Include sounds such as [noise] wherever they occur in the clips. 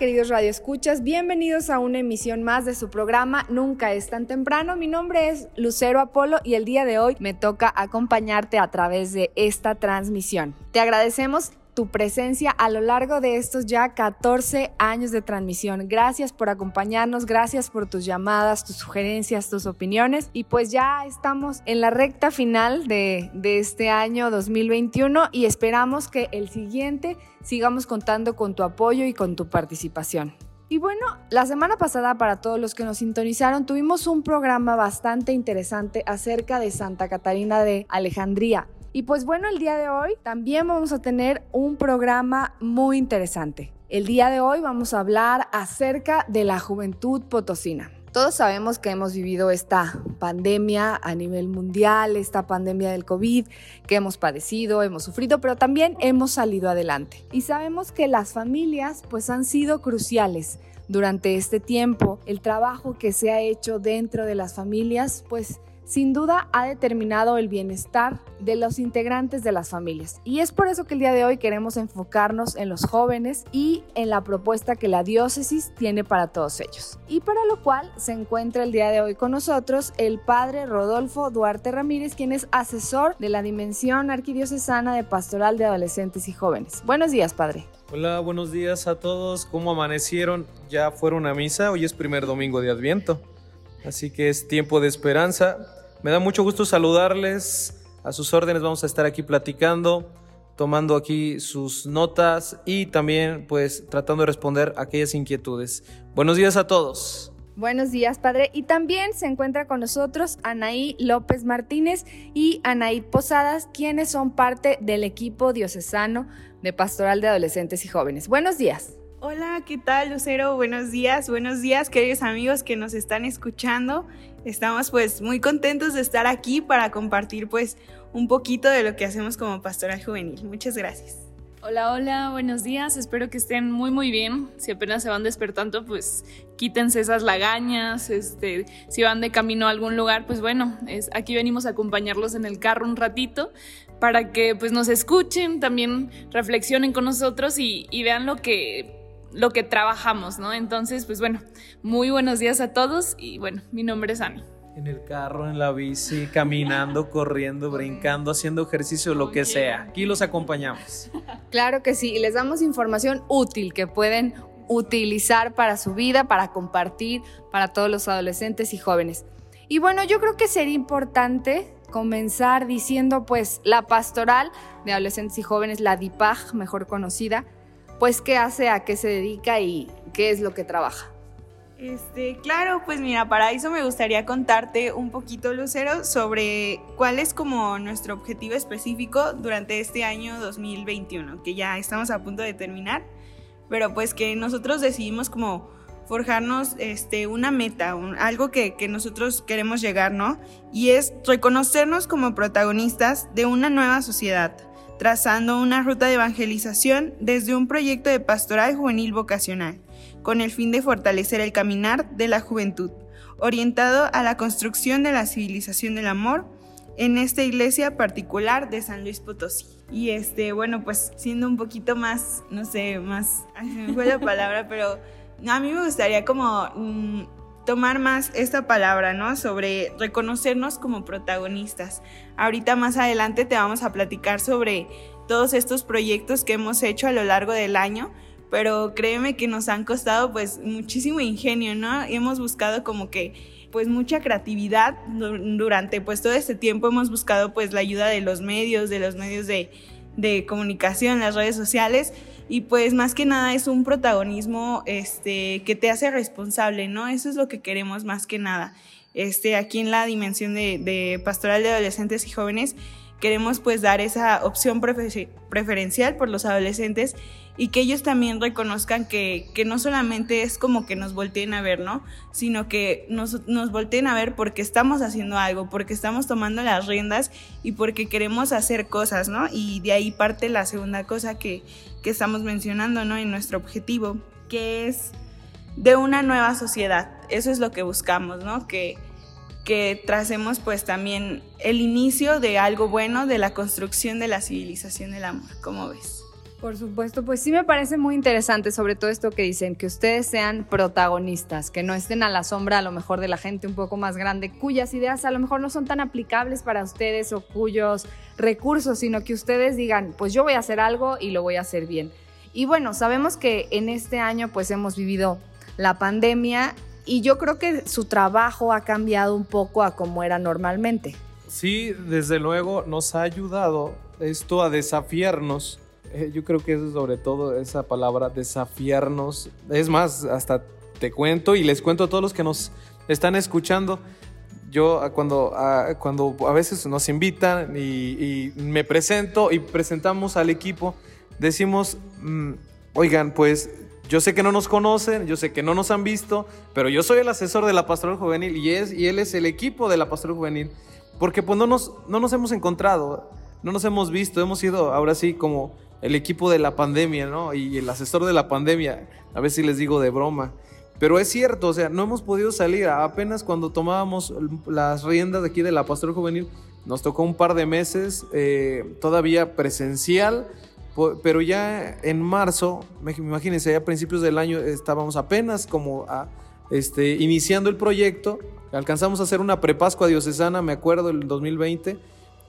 Queridos radioescuchas? Bienvenidos a una emisión más de su programa Nunca es tan temprano. Mi nombre es Lucero Apolo y el día de hoy me toca acompañarte a través de esta transmisión. Te agradecemos tu presencia a lo largo de estos ya 14 años de transmisión. Gracias por acompañarnos, gracias por tus llamadas, tus sugerencias, tus opiniones. Y pues ya estamos en la recta final de, de este año 2021 y esperamos que el siguiente sigamos contando con tu apoyo y con tu participación. Y bueno, la semana pasada para todos los que nos sintonizaron tuvimos un programa bastante interesante acerca de Santa Catarina de Alejandría. Y pues bueno, el día de hoy también vamos a tener un programa muy interesante. El día de hoy vamos a hablar acerca de la juventud potosina. Todos sabemos que hemos vivido esta pandemia a nivel mundial, esta pandemia del COVID, que hemos padecido, hemos sufrido, pero también hemos salido adelante. Y sabemos que las familias pues han sido cruciales durante este tiempo. El trabajo que se ha hecho dentro de las familias pues sin duda ha determinado el bienestar de los integrantes de las familias. Y es por eso que el día de hoy queremos enfocarnos en los jóvenes y en la propuesta que la diócesis tiene para todos ellos. Y para lo cual se encuentra el día de hoy con nosotros el padre Rodolfo Duarte Ramírez, quien es asesor de la Dimensión Arquidiocesana de Pastoral de Adolescentes y Jóvenes. Buenos días, padre. Hola, buenos días a todos. ¿Cómo amanecieron? ¿Ya fueron a misa? Hoy es primer domingo de Adviento. Así que es tiempo de esperanza. Me da mucho gusto saludarles. A sus órdenes vamos a estar aquí platicando, tomando aquí sus notas y también pues tratando de responder a aquellas inquietudes. Buenos días a todos. Buenos días, padre. Y también se encuentra con nosotros Anaí López Martínez y Anaí Posadas, quienes son parte del equipo diocesano de Pastoral de Adolescentes y Jóvenes. Buenos días. Hola, ¿qué tal Lucero? Buenos días, buenos días queridos amigos que nos están escuchando. Estamos pues muy contentos de estar aquí para compartir pues un poquito de lo que hacemos como pastoral juvenil. Muchas gracias. Hola, hola, buenos días. Espero que estén muy, muy bien. Si apenas se van despertando, pues quítense esas lagañas. Este, si van de camino a algún lugar, pues bueno, es, aquí venimos a acompañarlos en el carro un ratito para que pues nos escuchen, también reflexionen con nosotros y, y vean lo que lo que trabajamos, ¿no? Entonces, pues bueno, muy buenos días a todos y bueno, mi nombre es Ani. En el carro, en la bici, caminando, [laughs] corriendo, brincando, haciendo ejercicio, lo que sea. Aquí los acompañamos. [laughs] Claro que sí, y les damos información útil que pueden utilizar para su vida, para compartir para todos los adolescentes y jóvenes. Y bueno, yo creo que sería importante comenzar diciendo pues la pastoral de adolescentes y jóvenes, la DIPAG, mejor conocida, pues qué hace, a qué se dedica y qué es lo que trabaja. Este, claro, pues mira, para eso me gustaría contarte un poquito, Lucero, sobre cuál es como nuestro objetivo específico durante este año 2021, que ya estamos a punto de terminar, pero pues que nosotros decidimos como forjarnos este, una meta, algo que, que nosotros queremos llegar, ¿no? Y es reconocernos como protagonistas de una nueva sociedad trazando una ruta de evangelización desde un proyecto de pastoral juvenil vocacional, con el fin de fortalecer el caminar de la juventud, orientado a la construcción de la civilización del amor en esta iglesia particular de San Luis Potosí. Y este, bueno, pues siendo un poquito más, no sé, más, se me fue la palabra, pero a mí me gustaría como mm, tomar más esta palabra, ¿no? Sobre reconocernos como protagonistas. Ahorita más adelante te vamos a platicar sobre todos estos proyectos que hemos hecho a lo largo del año, pero créeme que nos han costado pues muchísimo ingenio, ¿no? Y hemos buscado como que pues mucha creatividad durante pues todo este tiempo hemos buscado pues la ayuda de los medios, de los medios de, de comunicación, las redes sociales y pues más que nada es un protagonismo este, que te hace responsable, ¿no? Eso es lo que queremos más que nada. Este, aquí en la dimensión de, pastoral de adolescentes y jóvenes queremos pues dar esa opción preferencial por los adolescentes y que ellos también reconozcan que, que, no solamente es como que nos volteen a ver, ¿no? Sino que nos, nos volteen a ver porque estamos haciendo algo, porque estamos tomando las riendas y porque queremos hacer cosas, ¿no? Y de ahí parte la segunda cosa que, que estamos mencionando, ¿no? En nuestro objetivo, que es de una nueva sociedad. Eso es lo que buscamos, ¿no? Que, que tracemos pues también el inicio de algo bueno, de la construcción de la civilización del amor. ¿Cómo ves? Por supuesto, pues sí me parece muy interesante sobre todo esto que dicen, que ustedes sean protagonistas, que no estén a la sombra a lo mejor de la gente un poco más grande, cuyas ideas a lo mejor no son tan aplicables para ustedes o cuyos recursos, sino que ustedes digan, pues yo voy a hacer algo y lo voy a hacer bien. Y bueno, sabemos que en este año pues hemos vivido la pandemia y yo creo que su trabajo ha cambiado un poco a como era normalmente. Sí, desde luego nos ha ayudado esto a desafiarnos eh, yo creo que eso sobre todo esa palabra, desafiarnos. Es más, hasta te cuento y les cuento a todos los que nos están escuchando. Yo cuando, a, cuando a veces nos invitan y, me presento y presentamos al equipo, decimos, mm, oigan, pues yo sé que no nos conocen, yo sé que no nos han visto, pero yo soy el asesor de la pastoral juvenil y, es, y él es el equipo de la pastoral juvenil, porque pues no nos, no nos hemos encontrado, no nos hemos visto, hemos sido ahora sí como el equipo de la pandemia, ¿no? Y el asesor de la pandemia, a ver si les digo de broma. Pero es cierto, o sea, no hemos podido salir. Apenas cuando tomábamos las riendas de aquí de la Pastor Juvenil, nos tocó un par de meses eh, todavía presencial, pero ya en marzo, imagínense, a principios del año estábamos apenas como este, iniciando el proyecto. Alcanzamos a hacer una prepascua diocesana, me acuerdo, el 2020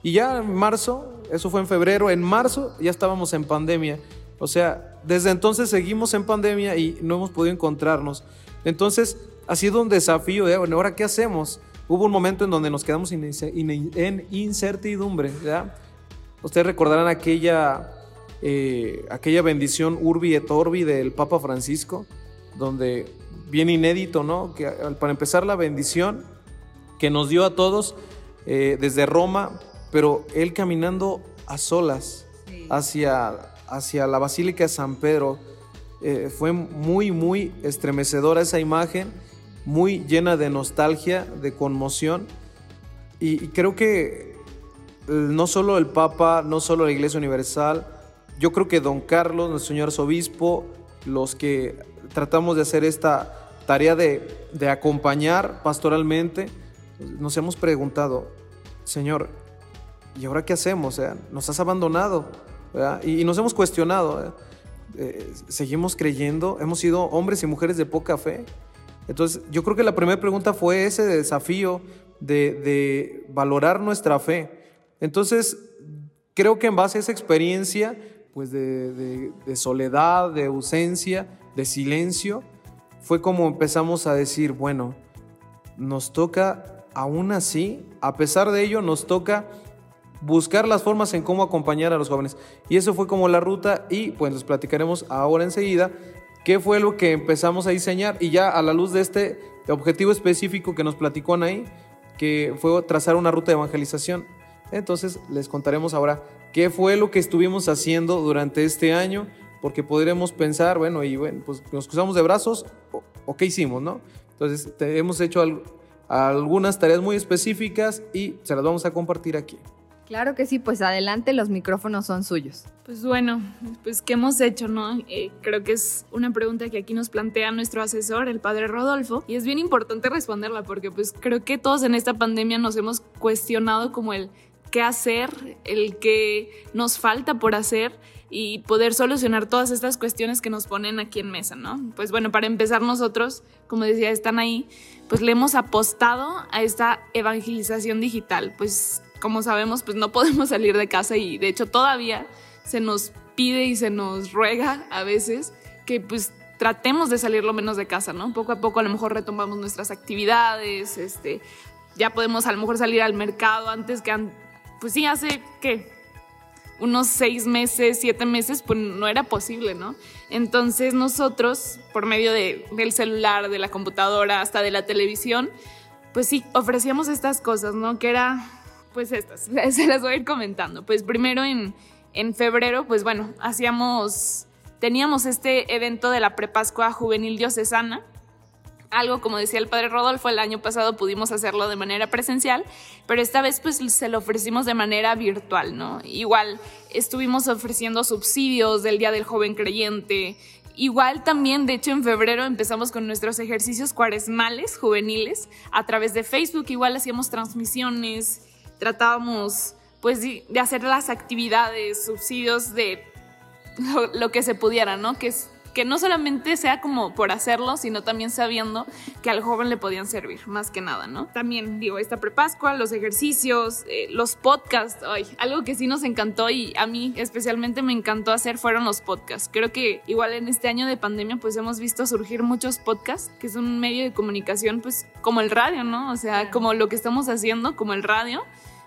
y ya en marzo, eso fue en febrero, en marzo ya estábamos en pandemia. O sea, desde entonces seguimos en pandemia y no hemos podido encontrarnos. Entonces, ha sido un desafío de, bueno, ¿ahora qué hacemos? Hubo un momento en donde nos quedamos en incertidumbre, ¿ya? Ustedes recordarán aquella, eh, aquella bendición Urbi et Orbi del Papa Francisco, donde, bien inédito, ¿no? Que para empezar la bendición que nos dio a todos eh, desde Roma pero él caminando a solas hacia, hacia la Basílica de San Pedro, eh, fue muy, muy estremecedora esa imagen, muy llena de nostalgia, de conmoción. Y, creo que no solo el Papa, no solo la Iglesia Universal, yo creo que don Carlos, nuestro señor arzobispo, los que tratamos de hacer esta tarea de, de acompañar pastoralmente, nos hemos preguntado, Señor, ¿y ahora qué hacemos? O sea, nos has abandonado y, nos hemos cuestionado. Eh, seguimos creyendo, hemos sido hombres y mujeres de poca fe. Entonces, yo creo que la primera pregunta fue ese desafío de, valorar nuestra fe. Entonces, creo que en base a esa experiencia, pues de, de soledad, de ausencia, de silencio, fue como empezamos a decir, bueno, nos toca, aún así, a pesar de ello, nos toca buscar las formas en cómo acompañar a los jóvenes. Y eso fue como la ruta y pues les platicaremos ahora enseguida qué fue lo que empezamos a diseñar y ya a la luz de este objetivo específico que nos platicó Anaí, que fue trazar una ruta de evangelización. Entonces les contaremos ahora qué fue lo que estuvimos haciendo durante este año, porque podremos pensar, bueno, y bueno, pues nos cruzamos de brazos o, qué hicimos, ¿no? Entonces hemos hecho algunas tareas muy específicas y se las vamos a compartir aquí. Claro que sí, pues adelante, los micrófonos son suyos. Pues bueno, pues ¿qué hemos hecho, no? Eh, creo que es una pregunta que aquí nos plantea nuestro asesor, el padre Rodolfo, y es bien importante responderla porque pues creo que todos en esta pandemia nos hemos cuestionado como el qué hacer, el que nos falta por hacer y poder solucionar todas estas cuestiones que nos ponen aquí en mesa, ¿no? Pues bueno, para empezar nosotros, como decía, están ahí, pues le hemos apostado a esta evangelización digital, pues como sabemos, pues no podemos salir de casa y de hecho todavía se nos pide y se nos ruega a veces que pues tratemos de salir lo menos de casa, ¿no? Poco a poco a lo mejor retomamos nuestras actividades, este, ya podemos a lo mejor salir al mercado antes que, pues sí, hace, ¿qué? unos seis meses, siete meses, pues no era posible, ¿no? Entonces nosotros, por medio de, del celular, de la computadora, hasta de la televisión, pues sí, ofrecíamos estas cosas, ¿no? Que era, pues estas, [laughs] se las voy a ir comentando. Pues primero en, en febrero, pues bueno, hacíamos, teníamos este evento de la Prepascua Juvenil Diocesana, algo como decía el padre Rodolfo, el año pasado pudimos hacerlo de manera presencial, pero esta vez pues se lo ofrecimos de manera virtual, ¿no? Igual estuvimos ofreciendo subsidios del Día del Joven Creyente, Igual también, de hecho, en febrero empezamos con nuestros ejercicios cuaresmales juveniles a través de Facebook. Igual hacíamos transmisiones, tratábamos pues de hacer las actividades, subsidios de lo, lo que se pudiera, ¿no? Que es que no solamente sea como por hacerlo, sino también sabiendo que al joven le podían servir, más que nada, ¿no? También digo, esta prepascua, los ejercicios, eh, los podcasts, ay, algo que sí nos encantó y a mí especialmente me encantó hacer fueron los podcasts. Creo que igual en este año de pandemia pues hemos visto surgir muchos podcasts, que es un medio de comunicación pues como el radio, ¿no? O sea, como lo que estamos haciendo, como el radio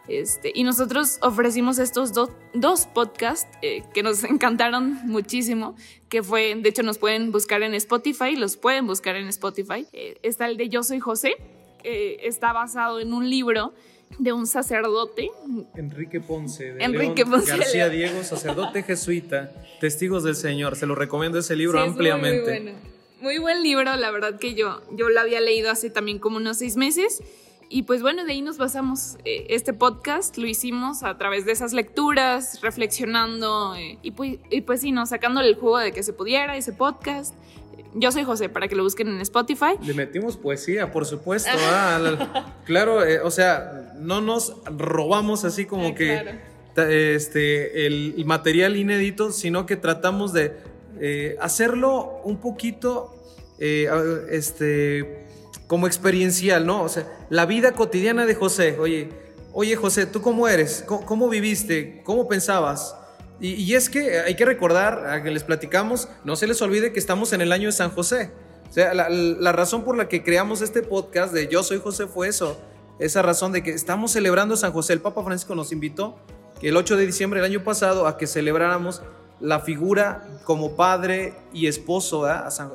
este, y nosotros ofrecimos estos dos podcasts eh, que nos [laughs] encantaron muchísimo, que fue, de hecho nos pueden buscar en Spotify, los pueden buscar en Spotify. Eh, está el de Yo Soy José, que está basado en un libro de un sacerdote. Enrique Ponce. De Enrique Ponce. García Diego, sacerdote jesuita, testigos del Señor. Se lo recomiendo ese libro ampliamente. Muy, muy, buen libro, la verdad que yo, yo lo había leído hace también como unos seis meses y pues bueno, de ahí nos basamos. Eh, este podcast lo hicimos a través de esas lecturas, reflexionando eh, y, pues, y pues sí, ¿no? sacándole el juego de que se pudiera ese podcast. Yo soy José, para que lo busquen en Spotify. Le metimos poesía, por supuesto. Ah, [laughs] claro, eh, o sea, no nos robamos así como que este, el, material inédito, sino que tratamos de hacerlo un poquito este, como experiencial, ¿no? O sea, la vida cotidiana de José. Oye, oye José, ¿tú cómo eres? ¿Cómo, viviste? ¿Cómo pensabas? Y, es que hay que recordar, a que les platicamos, no se les olvide que estamos en el año de San José. O sea, la, razón por la que creamos este podcast de Yo Soy José fue eso. Esa razón de que estamos celebrando San José. El Papa Francisco nos invitó el 8 de diciembre del año pasado a que celebráramos la figura como padre y esposo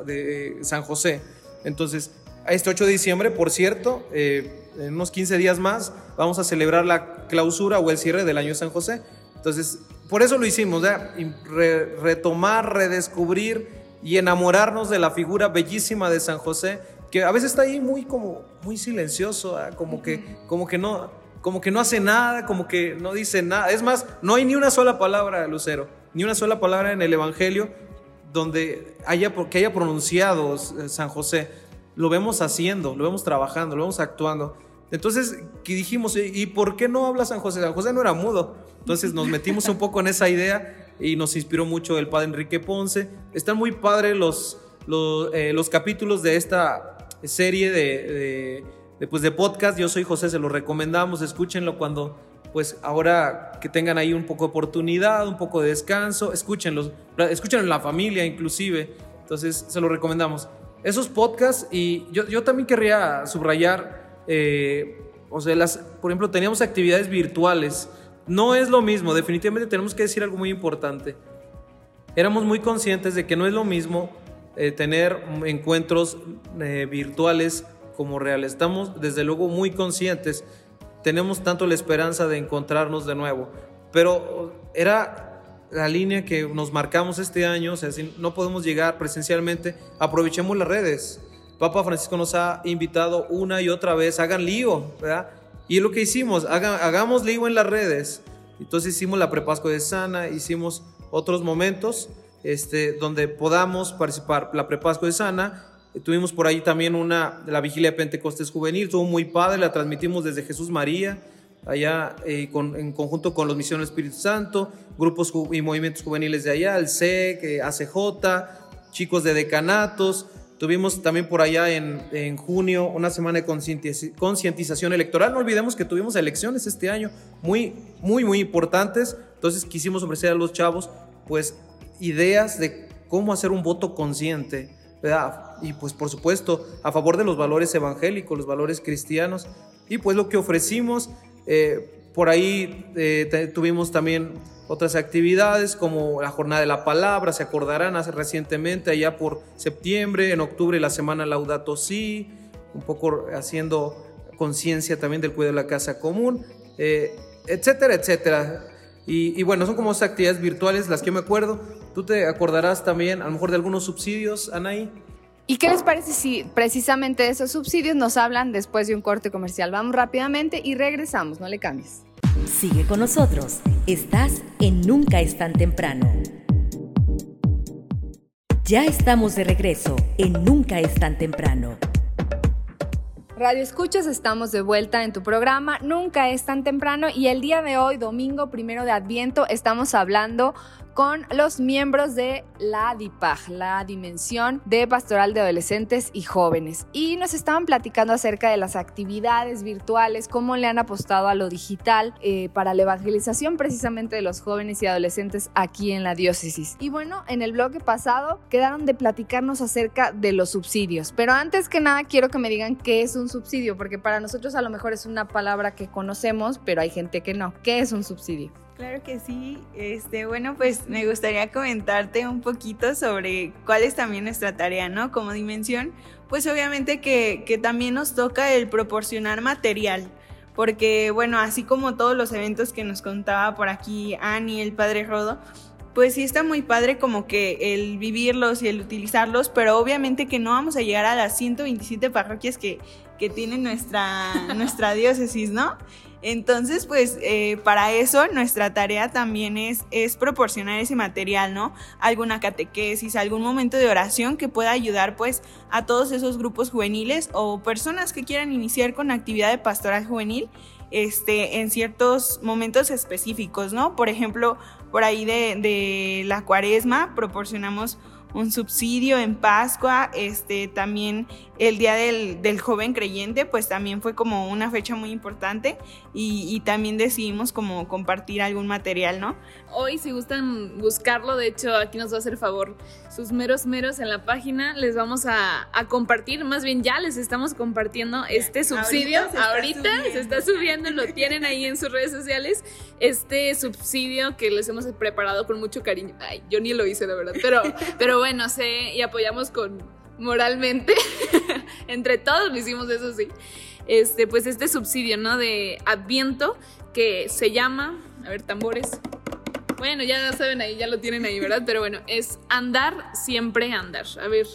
de San José. Entonces, este 8 de diciembre, por cierto, eh, en unos 15 días más, vamos a celebrar la clausura o el cierre del año de San José. Entonces, por eso lo hicimos, retomar, redescubrir y enamorarnos de la figura bellísima de San José, que a veces está ahí muy como muy silencioso, como que como que no como que no hace nada, como que no dice nada. Es más, no hay ni una sola palabra, Lucero, ni una sola palabra en el Evangelio donde haya que haya pronunciado San José lo vemos haciendo, lo vemos trabajando, lo vemos actuando. Entonces, ¿qué dijimos? ¿Y por qué no habla San José? San José no era mudo. Entonces nos metimos un poco en esa idea y nos inspiró mucho el padre Enrique Ponce. Están muy padres los, los, eh, los capítulos de esta serie de, de, pues de podcast. Yo soy José, se los recomendamos, escúchenlo cuando, pues ahora que tengan ahí un poco de oportunidad, un poco de descanso, escúchenlos, escúchenlo en la familia inclusive. Entonces, se los recomendamos esos podcasts y yo, yo también querría subrayar, eh, o sea, las, por ejemplo, teníamos actividades virtuales. No es lo mismo, definitivamente tenemos que decir algo muy importante. Éramos muy conscientes de que no es lo mismo eh, tener encuentros eh, virtuales como reales. Estamos desde luego muy conscientes, tenemos tanto la esperanza de encontrarnos de nuevo, pero era la línea que nos marcamos este año, o sea, si no podemos llegar presencialmente, aprovechemos las redes. Papa Francisco nos ha invitado una y otra vez, hagan lío, ¿verdad? Y es lo que hicimos, hagamos lío en las redes. Entonces hicimos la prepasco de Sana, hicimos otros momentos este, donde podamos participar. La prepasco de Sana, tuvimos por ahí también una, la vigilia de Pentecostés juvenil, estuvo muy padre, la transmitimos desde Jesús María. Allá eh, en conjunto con los Misiones Espíritu Santo, grupos y movimientos juveniles de allá, el SEC, eh, ACJ, chicos de decanatos. Tuvimos también por allá en, en junio una semana de concientización electoral. No olvidemos que tuvimos elecciones este año muy, muy, muy importantes. Entonces quisimos ofrecer a los chavos pues ideas de cómo hacer un voto consciente, ¿verdad? Y pues por supuesto a favor de los valores evangélicos, los valores cristianos. Y pues lo que ofrecimos eh, por ahí eh, tuvimos también otras actividades como la Jornada de la Palabra, se acordarán hace recientemente, allá por septiembre, en octubre la Semana Laudato Si, un poco haciendo conciencia también del cuidado de la casa común, eh, etcétera, etcétera. Y, bueno, son como esas actividades virtuales las que me acuerdo. Tú te acordarás también a lo mejor de algunos subsidios, Anaí. ¿Y qué les parece si precisamente de esos subsidios nos hablan después de un corte comercial? Vamos rápidamente y regresamos, no le cambies. Sigue con nosotros, estás en Nunca es tan temprano. Ya estamos de regreso en Nunca es tan temprano. Radio Escuchas, estamos de vuelta en tu programa Nunca es tan temprano y el día de hoy, domingo primero de Adviento, estamos hablando con los miembros de la DIPAG, la Dimensión de Pastoral de Adolescentes y Jóvenes. Y nos estaban platicando acerca de las actividades virtuales, cómo le han apostado a lo digital eh, para la evangelización precisamente de los jóvenes y adolescentes aquí en la diócesis. Y bueno, en el bloque pasado quedaron de platicarnos acerca de los subsidios. Pero antes que nada quiero que me digan qué es un subsidio, porque para nosotros a lo mejor es una palabra que conocemos, pero hay gente que no. ¿Qué es un subsidio? Claro que sí. Este, bueno, pues me gustaría comentarte un poquito sobre cuál es también nuestra tarea, ¿no? Como dimensión, pues obviamente que, que también nos toca el proporcionar material. Porque, bueno, así como todos los eventos que nos contaba por aquí Ani, el padre Rodo, pues sí está muy padre como que el vivirlos y el utilizarlos, pero obviamente que no vamos a llegar a las 127 parroquias que, que tiene nuestra, nuestra diócesis, ¿no? Entonces, pues eh, para eso nuestra tarea también es, es proporcionar ese material, ¿no? Alguna catequesis, algún momento de oración que pueda ayudar pues a todos esos grupos juveniles o personas que quieran iniciar con actividad de pastoral juvenil este, en ciertos momentos específicos, ¿no? Por ejemplo, por ahí de, de la cuaresma proporcionamos un subsidio en Pascua, este, también el Día del, del, Joven Creyente, pues también fue como una fecha muy importante y, también decidimos como compartir algún material, ¿no? Hoy si gustan buscarlo, de hecho aquí nos va a hacer favor sus meros meros en la página, les vamos a, a compartir, más bien ya les estamos compartiendo este subsidio, ahorita, se, está subiendo, lo tienen ahí en sus redes sociales, este subsidio que les hemos preparado con mucho cariño, ay, yo ni lo hice la verdad, pero, [laughs] pero bueno, sé y apoyamos con moralmente. [laughs] Entre todos lo hicimos eso sí. Este, pues este subsidio, ¿no? De Adviento que se llama, a ver, tambores. Bueno, ya saben ahí, ya lo tienen ahí, ¿verdad? Pero bueno, es andar siempre andar. A ver,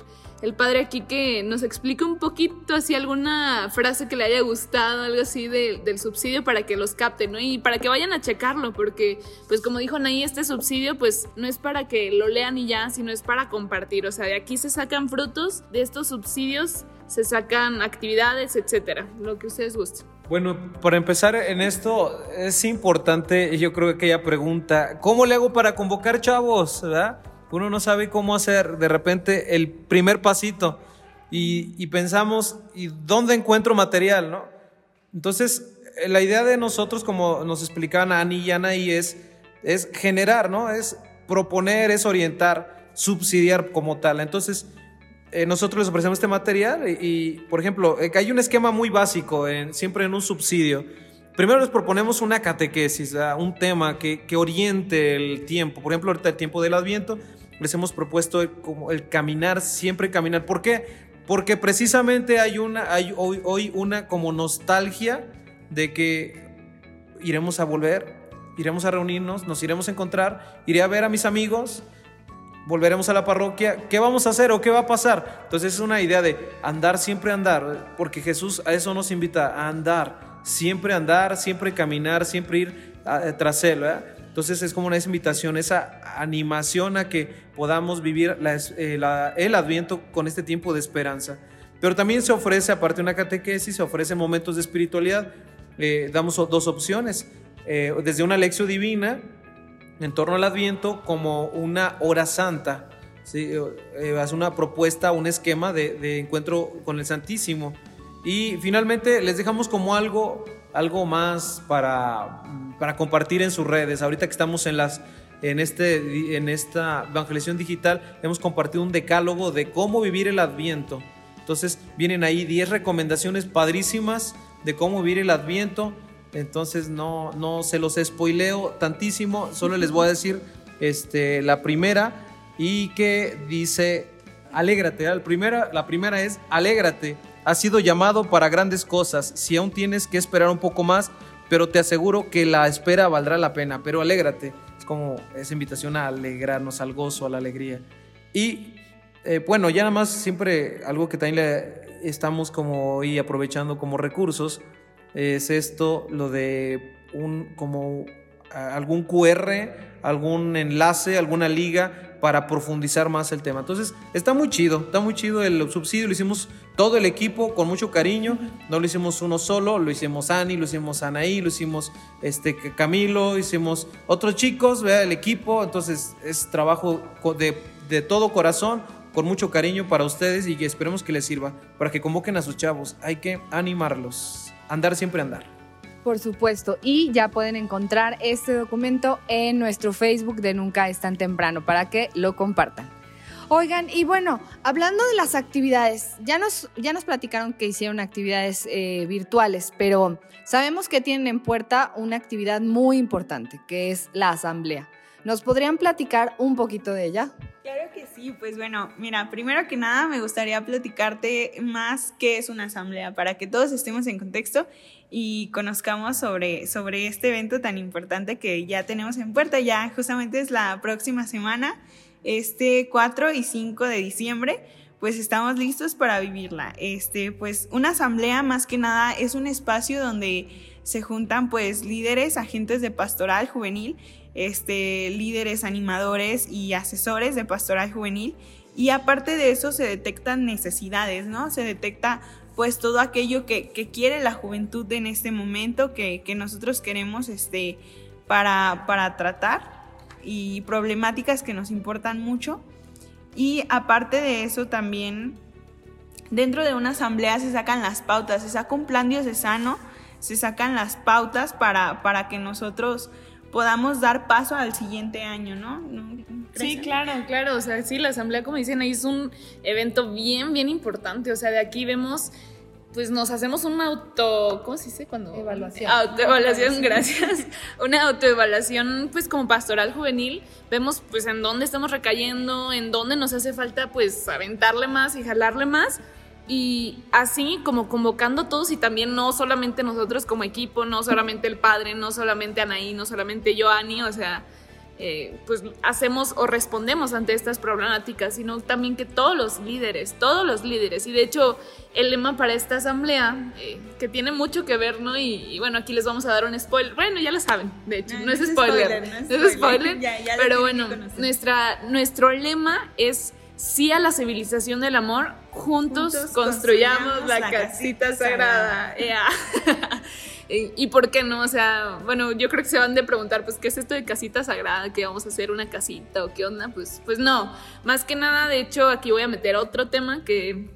el padre aquí que nos explique un poquito así alguna frase que le haya gustado, algo así del subsidio para que los capten, ¿no? Y para que vayan a checarlo, porque pues como dijo Nay, este subsidio pues no es para que lo lean y ya, sino es para compartir, o sea, de aquí se sacan frutos, de estos subsidios se sacan actividades, etcétera, lo que ustedes gusten. Bueno, para empezar en esto es importante, yo creo que ella pregunta, ¿cómo le hago para convocar chavos? ¿verdad? Uno no sabe cómo hacer de repente el primer pasito y, pensamos, ¿y dónde encuentro material? ¿no? Entonces, eh, la idea de nosotros, como nos explicaban Ani y Anaí, es, es generar, ¿no? Es proponer, es orientar, subsidiar como tal. Entonces, eh, nosotros les ofrecemos este material y, por ejemplo, eh, hay un esquema muy básico, siempre en un subsidio. Primero les proponemos una catequesis, un tema que, oriente el tiempo. Por ejemplo, ahorita el tiempo del Adviento, les hemos propuesto el, como el caminar, siempre caminar. ¿Por qué? Porque precisamente hay, una, hoy una como nostalgia de que iremos a volver, iremos a reunirnos, nos iremos a encontrar, iré a ver a mis amigos, volveremos a la parroquia, ¿qué vamos a hacer o qué va a pasar? Entonces es una idea de andar, siempre andar, porque Jesús a eso nos invita, a andar, siempre andar, siempre caminar, siempre ir tras Él. Entonces es como una invitación, esa animación a que podamos vivir eh, el adviento con este tiempo de esperanza. Pero también se ofrece, aparte de una catequesis, se ofrecen momentos de espiritualidad. eh, damos dos opciones, eh, desde una lección divina en torno al Adviento como una hora santa, ¿sí? es una propuesta, un esquema de, de, encuentro con el Santísimo. Y finalmente les dejamos como algo, algo más para, para compartir en sus redes. Ahorita que estamos en las en, este, en esta evangelización digital hemos compartido un decálogo de cómo vivir el adviento. Entonces vienen ahí 10 recomendaciones padrísimas de cómo vivir el adviento. Entonces no, no se los spoileo tantísimo, solo les voy a decir este, la primera y que dice, alégrate. La primera, la primera es, alégrate. Has sido llamado para grandes cosas. Si aún tienes que esperar un poco más, pero te aseguro que la espera valdrá la pena. Pero alégrate como esa invitación a alegrarnos, al gozo, a la alegría. Y eh, bueno, ya nada más siempre algo que también le estamos como y aprovechando como recursos es esto, lo de un como algún QR, algún enlace, alguna liga para profundizar más el tema. Entonces, está muy chido, está muy chido el subsidio, lo hicimos todo el equipo con mucho cariño, no lo hicimos uno solo, lo hicimos Ani, lo hicimos Anaí, lo hicimos este, Camilo, hicimos otros chicos, vea el equipo, entonces es trabajo de, de todo corazón, con mucho cariño para ustedes y esperemos que les sirva, para que convoquen a sus chavos, hay que animarlos, andar siempre andar. Por supuesto, y ya pueden encontrar este documento en nuestro Facebook de Nunca es tan temprano para que lo compartan. Oigan, y bueno, hablando de las actividades, ya nos, ya nos platicaron que hicieron actividades eh, virtuales, pero sabemos que tienen en puerta una actividad muy importante, que es la asamblea. ¿Nos podrían platicar un poquito de ella? Claro que sí, pues bueno, mira, primero que nada me gustaría platicarte más qué es una asamblea para que todos estemos en contexto y conozcamos sobre, sobre este evento tan importante que ya tenemos en puerta. Ya justamente es la próxima semana, este 4 y 5 de diciembre, pues estamos listos para vivirla. Este, pues una asamblea más que nada es un espacio donde se juntan pues líderes, agentes de pastoral juvenil este, líderes, animadores y asesores de pastoral juvenil. Y aparte de eso se detectan necesidades, ¿no? Se detecta pues todo aquello que, quiere la juventud en este momento, que, nosotros queremos este, para, para tratar y problemáticas que nos importan mucho. Y aparte de eso también, dentro de una asamblea se sacan las pautas, se saca un plan diocesano, se sacan las pautas para, para que nosotros podamos dar paso al siguiente año, ¿no? Sí, claro, claro. O sea, sí, la asamblea, como dicen ahí, es un evento bien, bien importante. O sea, de aquí vemos pues nos hacemos una auto, ¿cómo se dice cuando? Evaluación. Autoevaluación, [laughs] gracias. Una autoevaluación, pues como pastoral juvenil, vemos pues en dónde estamos recayendo, en dónde nos hace falta pues aventarle más y jalarle más y así como convocando a todos y también no solamente nosotros como equipo, no solamente el padre, no solamente Anaí, no solamente Joanny, o sea, eh, pues hacemos o respondemos ante estas problemáticas, sino también que todos los líderes, todos los líderes, y de hecho el lema para esta asamblea, eh, que tiene mucho que ver, ¿no? Y, bueno, aquí les vamos a dar un spoiler, bueno, ya lo saben, de hecho, no, es, spoiler, no es spoiler, [laughs] pero bueno, nuestra, nuestro lema es sí a la civilización del amor, juntos, construyamos, la, casita, sagrada. [laughs] y, por qué no? O sea, bueno, yo creo que se van de preguntar, pues, ¿qué es esto de casita sagrada? ¿Que vamos a hacer una casita o qué onda? Pues, pues no. Más que nada, de hecho, aquí voy a meter otro tema que,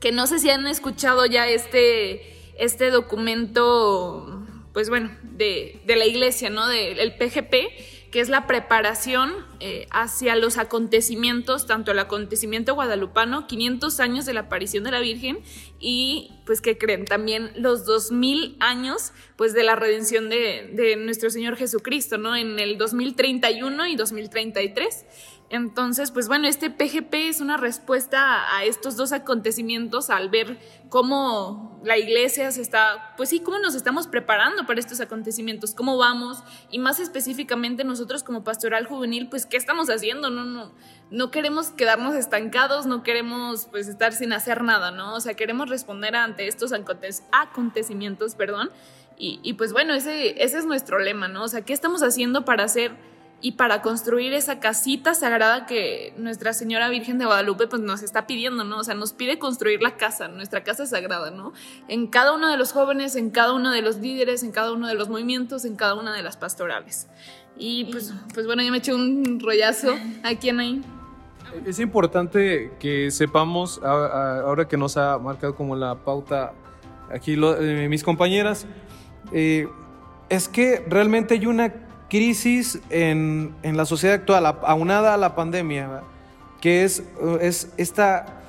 que no sé si han escuchado ya este, este documento, pues bueno, de, de la iglesia, ¿no? Del PGP que es la preparación eh, hacia los acontecimientos, tanto el acontecimiento guadalupano, 500 años de la aparición de la Virgen y pues que creen también los 2000 años pues de la redención de, de nuestro Señor Jesucristo, ¿no? En el 2031 y 2033. Entonces, pues bueno, este PGP es una respuesta a estos dos acontecimientos al ver cómo la iglesia se está, pues sí, cómo nos estamos preparando para estos acontecimientos, cómo vamos y más específicamente nosotros como pastoral juvenil, pues qué estamos haciendo, no, no, no queremos quedarnos estancados, no queremos pues estar sin hacer nada, ¿no? O sea, queremos responder ante estos acontecimientos, perdón, y, y pues bueno, ese, ese es nuestro lema, ¿no? O sea, ¿qué estamos haciendo para hacer y para construir esa casita sagrada que Nuestra Señora Virgen de Guadalupe pues nos está pidiendo, ¿no? O sea, nos pide construir la casa, nuestra casa sagrada, ¿no? En cada uno de los jóvenes, en cada uno de los líderes, en cada uno de los movimientos, en cada una de las pastorales. Y pues, pues bueno, yo me eché un rollazo [laughs] aquí en ahí. Es importante que sepamos, ahora que nos ha marcado como la pauta aquí eh, mis compañeras, eh, es que realmente hay una crisis en, la sociedad actual, aunada a la pandemia, que es, es esta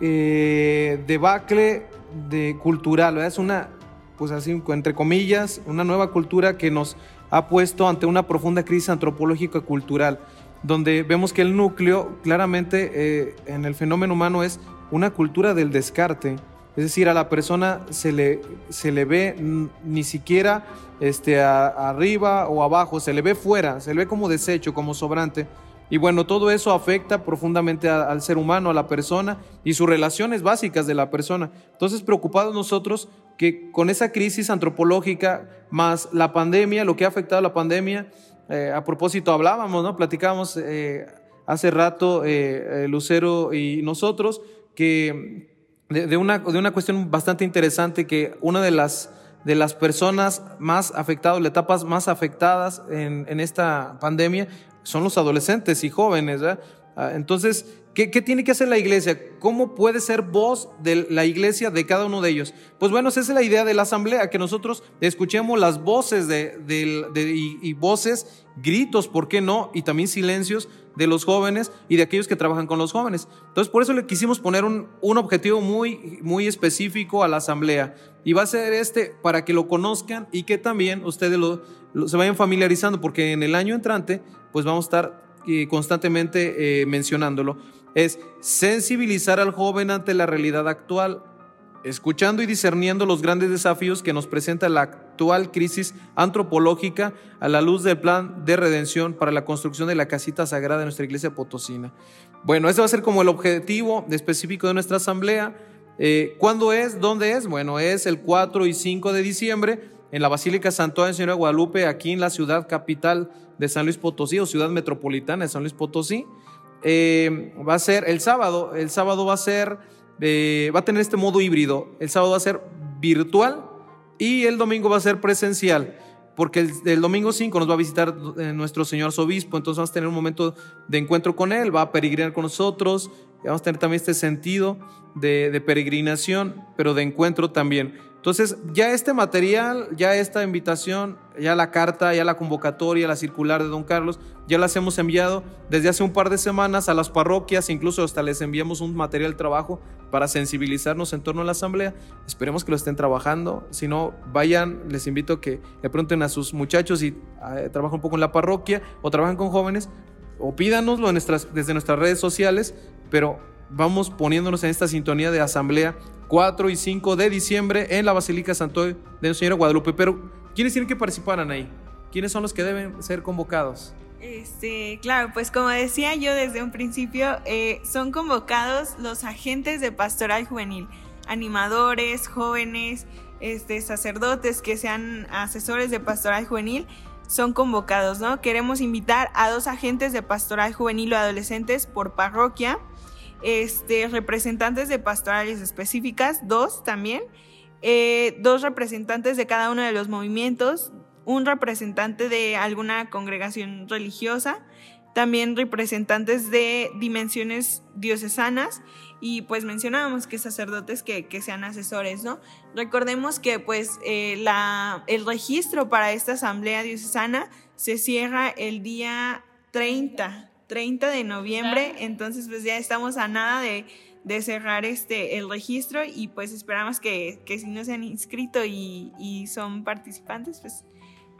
eh, debacle de cultural, es una, pues así, entre comillas, una nueva cultura que nos ha puesto ante una profunda crisis antropológica cultural, donde vemos que el núcleo claramente eh, en el fenómeno humano es una cultura del descarte, es decir, a la persona se le, se le ve ni siquiera este, arriba o abajo, se le ve fuera, se le ve como desecho, como sobrante. Y bueno, todo eso afecta profundamente al ser humano, a la persona y sus relaciones básicas de la persona. Entonces, preocupados nosotros que con esa crisis antropológica más la pandemia, lo que ha afectado a la pandemia, eh, a propósito hablábamos, ¿no? Platicábamos eh, hace rato eh, Lucero y nosotros que de, una, de una cuestión bastante interesante que una de las de las personas más afectadas, las etapas más afectadas en, en esta pandemia son los adolescentes y jóvenes. Ah, entonces, ¿qué, ¿qué, tiene que hacer la iglesia? ¿Cómo puede ser voz de la iglesia de cada uno de ellos? Pues bueno, esa es la idea de la asamblea, que nosotros escuchemos las voces de, de, y, y voces, gritos, ¿por qué no? Y también silencios de los jóvenes y de aquellos que trabajan con los jóvenes. Entonces, por eso le quisimos poner un, un objetivo muy, muy específico a la asamblea. Y va a ser este para que lo conozcan y que también ustedes lo, se vayan familiarizando, porque en el año entrante, pues vamos a estar eh, constantemente eh, mencionándolo. Es sensibilizar al joven ante la realidad actual, escuchando y discerniendo los grandes desafíos que nos presenta la actual crisis antropológica a la luz del plan de redención para la construcción de la casita sagrada de nuestra iglesia potosina. Bueno, ese va a ser como el objetivo específico de nuestra asamblea. Eh, ¿Cuándo es? ¿Dónde es? Bueno, es el 4 y 5 de diciembre en la Basílica Santuario Señora Guadalupe, aquí en la ciudad capital de San Luis Potosí o ciudad metropolitana de San Luis Potosí. Eh, va a ser el sábado, el sábado va a ser va a tener este modo híbrido. El sábado va a ser virtual y el domingo va a ser presencial, porque el, domingo 5 nos va a visitar eh, nuestro señor obispo, entonces vamos a tener un momento de encuentro con él, va a peregrinar con nosotros, vamos a tener también este sentido de, peregrinación, pero de encuentro también. Entonces, ya este material, ya esta invitación, ya la carta, ya la convocatoria, la circular de don Carlos, ya las hemos enviado desde hace un par de semanas a las parroquias, incluso hasta les enviamos un material de trabajo para sensibilizarnos en torno a la asamblea. Esperemos que lo estén trabajando. Si no, vayan, les invito a que le pregunten a sus muchachos si eh, trabajan un poco en la parroquia o trabajan con jóvenes, o pídanoslo desde nuestras redes sociales, pero vamos poniéndonos en esta sintonía de asamblea 4 y 5 de diciembre en la Basílica Santo de Nuestra Señora Guadalupe. Pero, ¿quiénes tienen que participar, ahí? ¿Quiénes son los que deben ser convocados? Este, claro, pues como decía yo desde un principio, eh, son convocados los agentes de pastoral juvenil, animadores, jóvenes, este, sacerdotes que sean asesores de pastoral juvenil, son convocados, ¿no? Queremos invitar a dos agentes de pastoral juvenil o adolescentes por parroquia este, representantes de pastorales específicas, dos también, eh, dos representantes de cada uno de los movimientos, un representante de alguna congregación religiosa, también representantes de dimensiones diocesanas y pues mencionábamos que sacerdotes que, sean asesores, ¿no? Recordemos que pues eh, la, el registro para esta asamblea diocesana se cierra el día 30 30 de noviembre, entonces pues ya estamos a nada de, cerrar este, el registro y pues esperamos que, si no se han inscrito y, son participantes, pues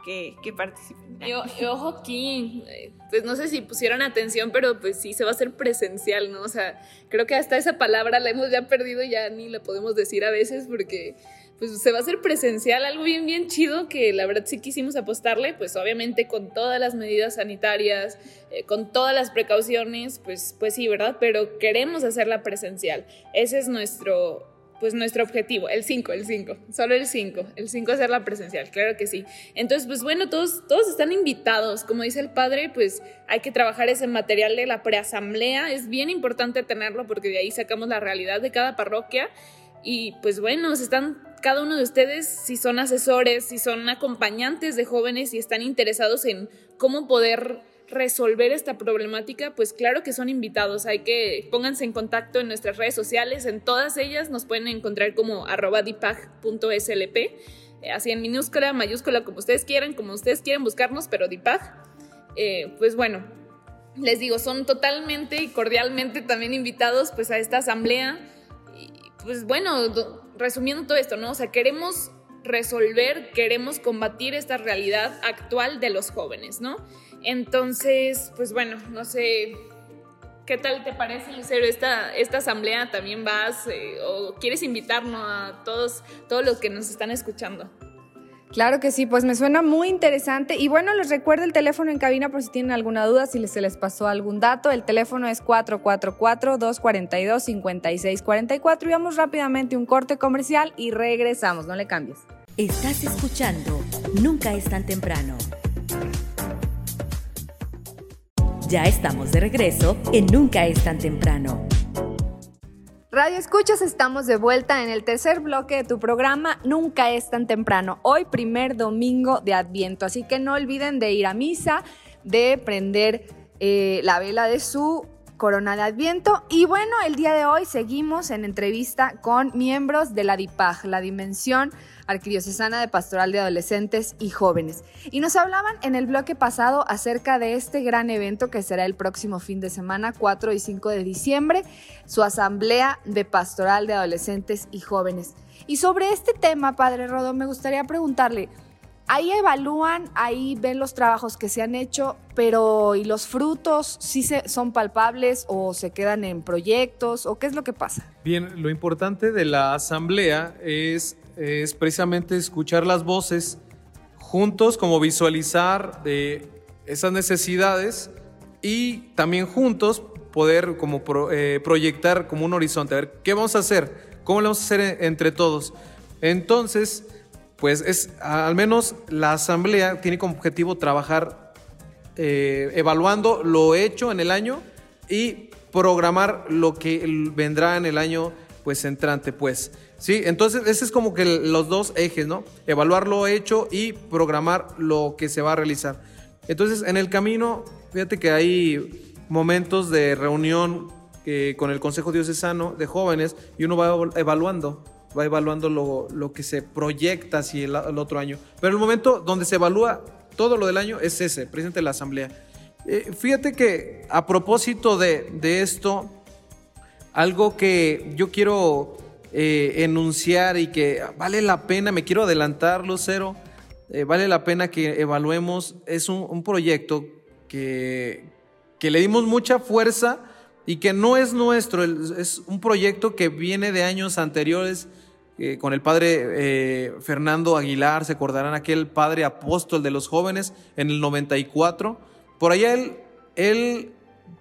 que, participen. Y, ojo aquí, eh, pues no sé si pusieron atención, pero pues sí, se va a hacer presencial, ¿no? O sea, creo que hasta esa palabra la hemos ya perdido y ya ni la podemos decir a veces porque pues se va a hacer presencial, algo bien, bien chido que la verdad sí quisimos apostarle, pues obviamente con todas las medidas sanitarias, eh, con todas las precauciones, pues, pues sí, ¿verdad? Pero queremos hacerla presencial. Ese es nuestro, pues nuestro objetivo, el 5, el 5, solo el 5, el 5 hacer la presencial, claro que sí. Entonces, pues bueno, todos, todos están invitados, como dice el padre, pues hay que trabajar ese material de la preasamblea, es bien importante tenerlo porque de ahí sacamos la realidad de cada parroquia. Y pues bueno, están cada uno de ustedes, si son asesores, si son acompañantes de jóvenes y están interesados en cómo poder resolver esta problemática, pues claro que son invitados. Hay que pónganse en contacto en nuestras redes sociales. En todas ellas nos pueden encontrar como dipag.slp, eh, así en minúscula, mayúscula, como ustedes quieran, como ustedes quieran buscarnos, pero dipag. Eh, pues bueno, les digo, son totalmente y cordialmente también invitados pues a esta asamblea. Y pues bueno, resumiendo todo esto, ¿no? O sea, queremos resolver, queremos combatir esta realidad actual de los jóvenes, ¿no? Entonces, pues bueno, no sé, ¿qué tal te parece, Lucero, esta, esta asamblea? ¿También vas eh, o quieres invitarnos a todos, todos los que nos están escuchando? Claro que sí, pues me suena muy interesante. Y bueno, les recuerdo el teléfono en cabina por si tienen alguna duda, si se les pasó algún dato. El teléfono es 444-242-5644. Y vamos rápidamente un corte comercial y regresamos. No le cambies. Estás escuchando Nunca es tan temprano. Ya estamos de regreso en Nunca es tan temprano. Radio Escuchas, estamos de vuelta en el tercer bloque de tu programa Nunca es tan temprano. Hoy primer domingo de Adviento, así que no olviden de ir a misa, de prender eh, la vela de su corona de Adviento. Y bueno, el día de hoy seguimos en entrevista con miembros de la DIPAG, la Dimensión Arquidiocesana de Pastoral de Adolescentes y Jóvenes. Y nos hablaban en el bloque pasado acerca de este gran evento que será el próximo fin de semana, 4 y 5 de diciembre, su Asamblea de Pastoral de Adolescentes y Jóvenes. Y sobre este tema, Padre Rodo, me gustaría preguntarle, ahí evalúan, ahí ven los trabajos que se han hecho, pero ¿y los frutos sí se, son palpables o se quedan en proyectos o qué es lo que pasa? Bien, lo importante de la asamblea es precisamente escuchar las voces juntos, como visualizar de esas necesidades y también juntos poder como eh, proyectar como un horizonte, a ver, ¿qué vamos a hacer? ¿Cómo lo vamos a hacer entre todos? Entonces, pues es, al menos la asamblea tiene como objetivo trabajar eh, evaluando lo hecho en el año y programar lo que vendrá en el año pues entrante, pues. Sí, entonces ese es como que los dos ejes, ¿no? Evaluar lo hecho y programar lo que se va a realizar. Entonces, en el camino, fíjate que hay momentos de reunión eh, con el Consejo Diocesano de jóvenes y uno va evaluando, va evaluando lo, que se proyecta hacia el, otro año. Pero el momento donde se evalúa todo lo del año es ese, presente la asamblea. Eh, fíjate que a propósito de, de esto, algo que yo quiero eh, enunciar y que vale la pena, me quiero adelantar, Lucero, eh, vale la pena que evaluemos, es un, proyecto que, que, le dimos mucha fuerza y que no es nuestro, es un proyecto que viene de años anteriores. Eh, con el padre Fernando Aguilar, se acordarán aquel padre apóstol de los jóvenes en el 94. Por allá él,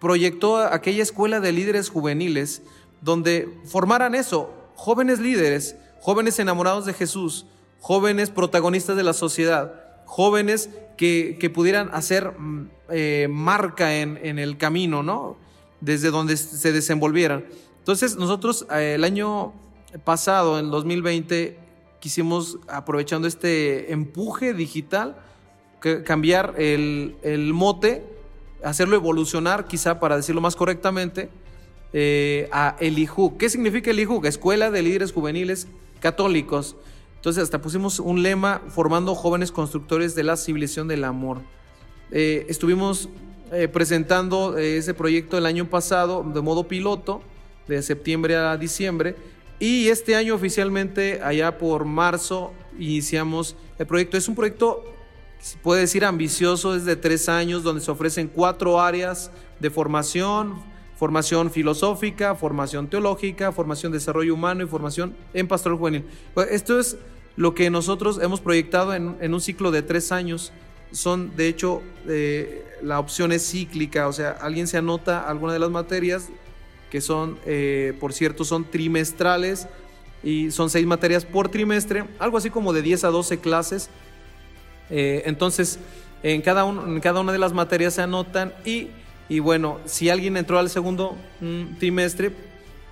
proyectó aquella escuela de líderes juveniles donde formaran eso, jóvenes líderes, jóvenes enamorados de Jesús, jóvenes protagonistas de la sociedad, jóvenes que, pudieran hacer mm, eh, marca en, el camino, ¿no? Desde donde se desenvolvieran. Entonces nosotros eh, el año pasado, en 2020, quisimos, aprovechando este empuje digital, cambiar el, el mote, hacerlo evolucionar, quizá para decirlo más correctamente, eh, a Elihu. ¿Qué significa Elihu? Escuela de Líderes Juveniles Católicos. Entonces hasta pusimos un lema formando jóvenes constructores de la civilización del amor. Eh, estuvimos eh, presentando ese proyecto el año pasado de modo piloto, de septiembre a diciembre, y este año oficialmente, allá por marzo, iniciamos el proyecto. Es un proyecto, se puede decir, ambicioso, es de tres años, donde se ofrecen cuatro áreas de formación, formación filosófica, formación teológica, formación de desarrollo humano y formación en pastoral juvenil. Pues, esto es lo que nosotros hemos proyectado en, un ciclo de tres años. Son, de hecho, eh, la opción es cíclica, o sea, alguien se anota alguna de las materias que son, eh, por cierto, son trimestrales y son seis materias por trimestre, algo así como de 10 a 12 clases. Eh, entonces, en cada, en cada una de las materias se anotan y, bueno, si alguien entró al segundo mm, trimestre,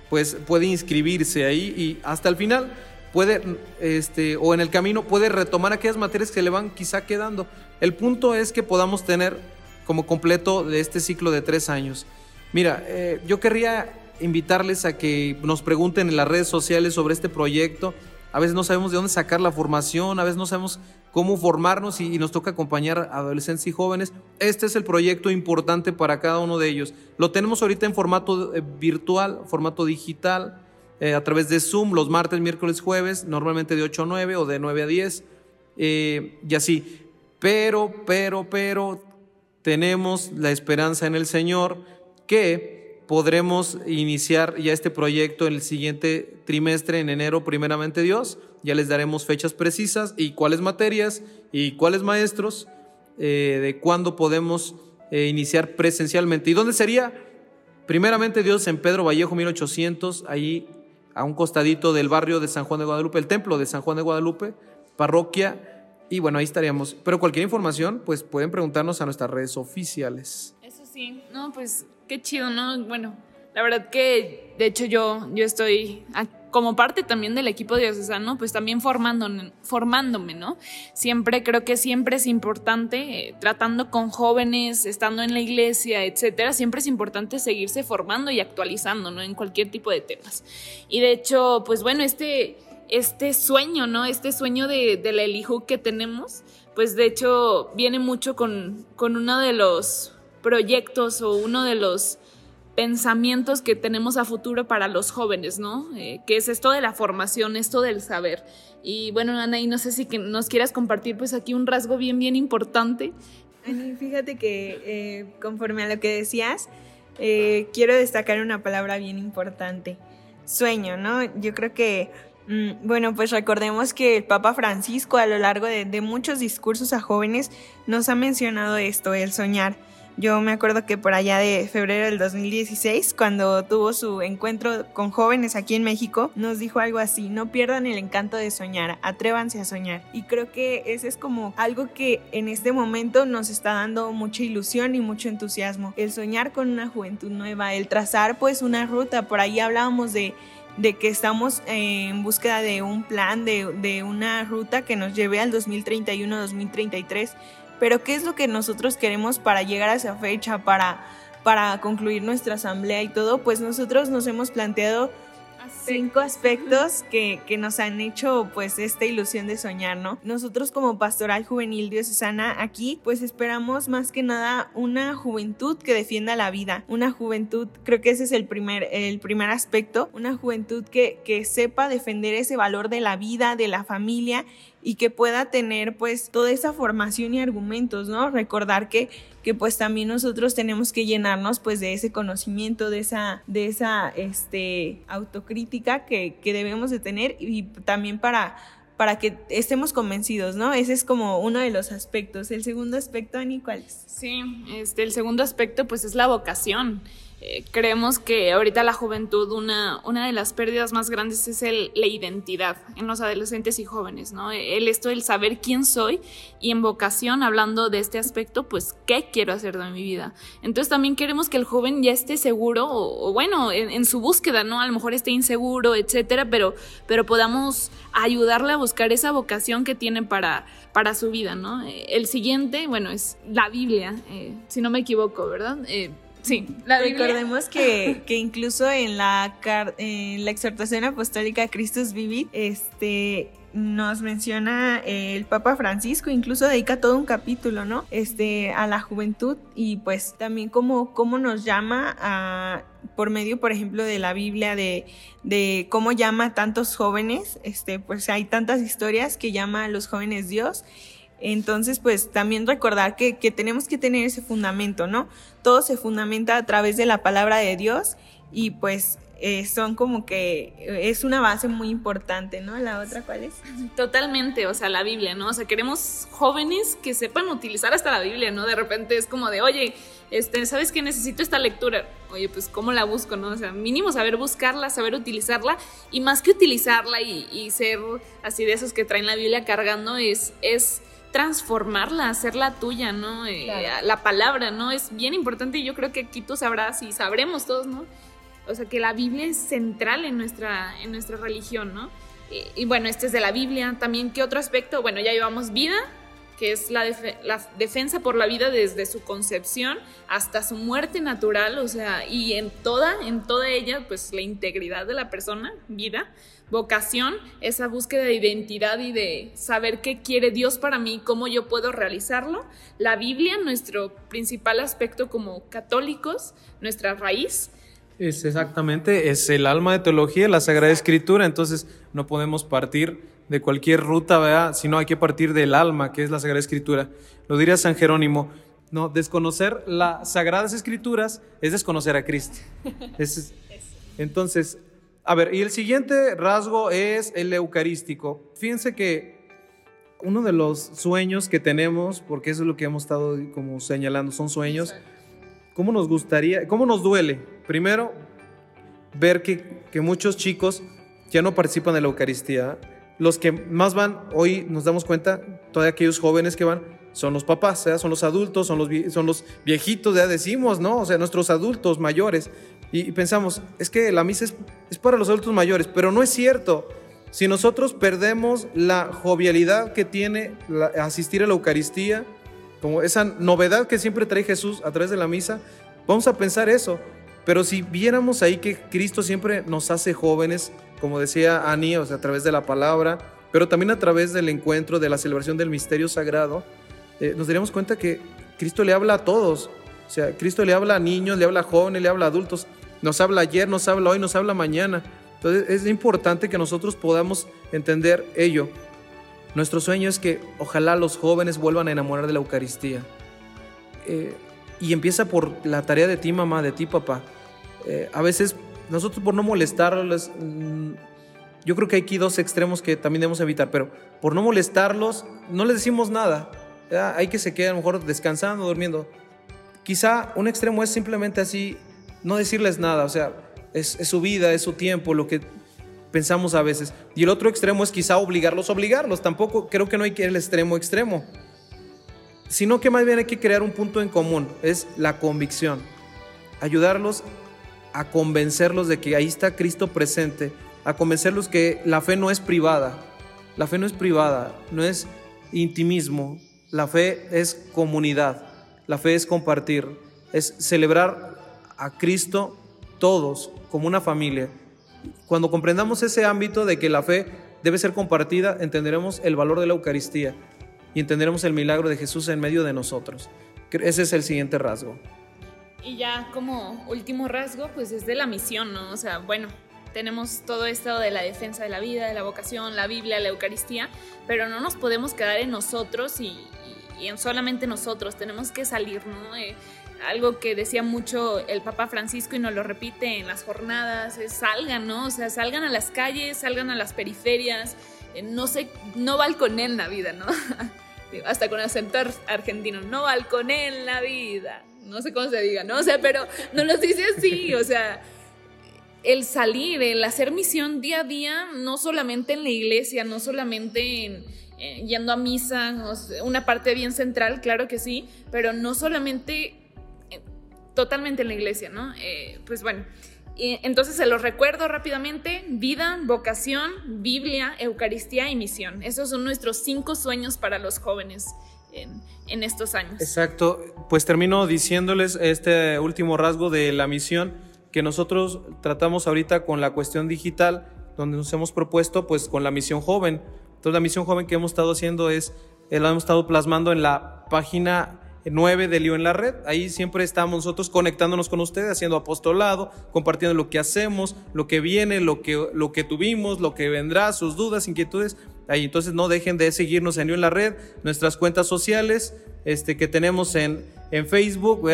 pues puede inscribirse ahí y hasta el final puede, este, o en el camino puede retomar aquellas materias que le van quizá quedando. El punto es que podamos tener como completo de este ciclo de tres años. Mira, eh, yo querría invitarles a que nos pregunten en las redes sociales sobre este proyecto. A veces no sabemos de dónde sacar la formación, a veces no sabemos cómo formarnos y, nos toca acompañar a adolescentes y jóvenes. Este es el proyecto importante para cada uno de ellos. Lo tenemos ahorita en formato eh, virtual, formato digital, eh, a través de Zoom, los martes, miércoles, jueves, normalmente de 8 a 9 o de 9 a 10, y así. Pero, pero, pero, tenemos la esperanza en el Señor que podremos iniciar ya este proyecto en el siguiente trimestre, en enero, primeramente Dios. Ya les daremos fechas precisas y cuáles materias y cuáles maestros, eh, de cuándo podemos eh, iniciar presencialmente. ¿Y dónde sería? Primeramente Dios en Pedro Vallejo 1800, ahí a un costadito del barrio de San Juan de Guadalupe, el templo de San Juan de Guadalupe, parroquia. Y bueno, ahí estaríamos. Pero cualquier información, pues pueden preguntarnos a nuestras redes oficiales. Eso sí, no, pues qué chido, ¿no? Bueno, la verdad que de hecho yo, yo estoy como parte también del equipo diocesano, pues también formando, formándome, ¿no? Siempre creo que siempre es importante, eh, tratando con jóvenes, estando en la iglesia, etcétera, siempre es importante seguirse formando y actualizando, ¿no? En cualquier tipo de temas. Y de hecho, pues bueno, este, este sueño, ¿no? Este sueño de, de la Elihu que tenemos, pues de hecho viene mucho con, con uno de los proyectos o uno de los pensamientos que tenemos a futuro para los jóvenes, ¿no? Eh, que es esto de la formación, esto del saber. Y bueno, Anaí, no sé si que nos quieras compartir pues aquí un rasgo bien, bien importante. fíjate que eh, conforme a lo que decías, eh, quiero destacar una palabra bien importante, sueño, ¿no? Yo creo que, mm, bueno, pues recordemos que el Papa Francisco a lo largo de, de muchos discursos a jóvenes nos ha mencionado esto, el soñar. Yo me acuerdo que por allá de febrero del 2016, cuando tuvo su encuentro con jóvenes aquí en México, nos dijo algo así, no pierdan el encanto de soñar, atrévanse a soñar. Y creo que ese es como algo que en este momento nos está dando mucha ilusión y mucho entusiasmo. El soñar con una juventud nueva, el trazar pues una ruta, por ahí hablábamos de de que estamos en búsqueda de un plan, de, de, una ruta que nos lleve al 2031-2033 pero ¿qué es lo que nosotros queremos para llegar a esa fecha, para, para concluir nuestra asamblea y todo? Pues nosotros nos hemos planteado cinco aspectos que, que, nos han hecho pues esta ilusión de soñar, ¿no? Nosotros como Pastoral Juvenil Diocesana aquí pues esperamos más que nada una juventud que defienda la vida, una juventud, creo que ese es el primer, el primer aspecto, una juventud que, que sepa defender ese valor de la vida, de la familia y que pueda tener pues toda esa formación y argumentos, ¿no? Recordar que, que pues también nosotros tenemos que llenarnos pues de ese conocimiento, de esa, de esa este, autocrítica que, que debemos de tener y también para para que estemos convencidos, ¿no? Ese es como uno de los aspectos. El segundo aspecto, Ani, ¿cuál es? Sí, este, el segundo aspecto pues es la vocación. Eh, creemos que ahorita la juventud, una, una de las pérdidas más grandes es el, la identidad en los adolescentes y jóvenes, ¿no? El esto, el saber quién soy y en vocación, hablando de este aspecto, pues, ¿qué quiero hacer de mi vida? Entonces también queremos que el joven ya esté seguro o, bueno, en, su búsqueda, ¿no? A lo mejor esté inseguro, etcétera, pero, pero podamos ayudarle a buscar esa vocación que tiene para, para su vida, ¿no? El siguiente, bueno, es la Biblia, eh, si no me equivoco, ¿verdad? Eh, Sí, recordemos que, [laughs] que incluso en la, en la exhortación apostólica Christus Vivit, este, nos menciona el Papa Francisco, incluso dedica todo un capítulo, ¿no? Este, a la juventud y pues también cómo, cómo nos llama a, por medio, por ejemplo, de la Biblia, de, de cómo llama a tantos jóvenes, este, pues hay tantas historias que llama a los jóvenes Dios entonces, pues también recordar que, tenemos que tener ese fundamento, ¿no? Todo se fundamenta a través de la palabra de Dios y pues eh, son como que eh, es una base muy importante, ¿no? La otra, ¿cuál es? Totalmente, o sea, la Biblia, ¿no? O sea, queremos jóvenes que sepan utilizar hasta la Biblia, ¿no? De repente es como de, oye, este, ¿sabes que necesito esta lectura? Oye, pues ¿cómo la busco, no? O sea, mínimo saber buscarla, saber utilizarla y más que utilizarla y, ser así de esos que traen la Biblia cargando, es, es transformarla, hacerla tuya, ¿no? Eh, la palabra, ¿no? Es bien importante y yo creo que aquí tú sabrás y sabremos todos, ¿no? O sea, que la Biblia es central en nuestra, en nuestra religión, ¿no? Y, bueno, este es de la Biblia. También, ¿qué otro aspecto? Bueno, ya llevamos vida, que es la, la, defensa por la vida desde su concepción hasta su muerte natural, o sea, y en toda, en toda ella, pues la integridad de la persona, vida, vocación, esa búsqueda de identidad y de saber qué quiere Dios para mí, cómo yo puedo realizarlo. La Biblia, nuestro principal aspecto como católicos, nuestra raíz, es exactamente, es el alma de teología, la Sagrada Escritura, entonces no podemos partir de cualquier ruta, ¿verdad? Sino hay que partir del alma, que es la Sagrada Escritura. Lo diría San Jerónimo, no, desconocer las Sagradas Escrituras es desconocer a Cristo. [laughs] entonces, a ver, y el siguiente rasgo es el eucarístico. Fíjense que uno de los sueños que tenemos, porque eso es lo que hemos estado como señalando, son sueños, ¿cómo nos gustaría, cómo nos duele? Primero, ver que, muchos chicos ya no participan de la Eucaristía. Los que más van, hoy nos damos cuenta, todos aquellos jóvenes que van, son los papás, son los adultos, son los, son los viejitos, ya decimos, ¿no? O sea, nuestros adultos mayores. Y, pensamos, es que la misa es, para los adultos mayores, pero no es cierto. Si nosotros perdemos la jovialidad que tiene asistir a la Eucaristía, como esa novedad que siempre trae Jesús a través de la misa, vamos a pensar eso. Pero si viéramos ahí que Cristo siempre nos hace jóvenes, como decía Ani, o sea, a través de la palabra, pero también a través del encuentro, de la celebración del misterio sagrado, eh, nos daríamos cuenta que Cristo le habla a todos. O sea, Cristo le habla a niños, le habla a jóvenes, le habla a adultos. Nos habla ayer, nos habla hoy, nos habla mañana. Entonces es importante que nosotros podamos entender ello. Nuestro sueño es que ojalá los jóvenes vuelvan a enamorar de la Eucaristía. Eh, y empieza por la tarea de ti, mamá, de ti, papá. Eh, a veces nosotros por no molestarlos, mm, yo creo que hay aquí dos extremos que también debemos evitar, pero por no molestarlos, no les decimos nada. Hay que se queden a lo mejor descansando, durmiendo. Quizá un extremo es simplemente así, no decirles nada, o sea, es, su vida, es su tiempo, lo que pensamos a veces. Y el otro extremo es quizá obligarlos, obligarlos. Tampoco creo que no hay que ir al extremo extremo, sino que más bien hay que crear un punto en común, es la convicción. Ayudarlos a convencerlos de que ahí está Cristo presente, a convencerlos que la fe no es privada, la fe no es privada, no es intimismo, la fe es comunidad, la fe es compartir, es celebrar a Cristo todos como una familia. Cuando comprendamos ese ámbito de que la fe debe ser compartida, entenderemos el valor de la Eucaristía y entenderemos el milagro de Jesús en medio de nosotros. Ese es el siguiente rasgo. Y ya como último rasgo, pues es de la misión, ¿no? O sea, bueno, tenemos todo esto de la defensa de la vida, de la vocación, la Biblia, la Eucaristía, pero no nos podemos quedar en nosotros y, en solamente nosotros, tenemos que salir, ¿no? Eh, algo que decía mucho el Papa Francisco y nos lo repite en las jornadas, es salgan, ¿no? O sea, salgan a las calles, salgan a las periferias, eh, no sé, no balconen la vida, ¿no? [laughs] Hasta con acento argentino, no balconen la vida no sé cómo se diga, ¿no? O sea, pero no nos dice así, o sea, el salir, el hacer misión día a día, no solamente en la iglesia, no solamente en, yendo a misa, una parte bien central, claro que sí, pero no solamente eh, totalmente en la iglesia, ¿no? Eh, pues bueno, entonces se los recuerdo rápidamente, vida, vocación, Biblia, Eucaristía y misión. Esos son nuestros cinco sueños para los jóvenes en, estos años. Exacto, pues termino diciéndoles este último rasgo de la misión que nosotros tratamos ahorita con la cuestión digital, donde nos hemos propuesto pues con la misión joven. Entonces la misión joven que hemos estado haciendo es, eh, la hemos estado plasmando en la página 9 de Lío en la Red. Ahí siempre estamos nosotros conectándonos con ustedes, haciendo apostolado, compartiendo lo que hacemos, lo que viene, lo que, lo que tuvimos, lo que vendrá, sus dudas, inquietudes. Ahí entonces no dejen de seguirnos en Lío en la Red, nuestras cuentas sociales este, que tenemos en, en Facebook,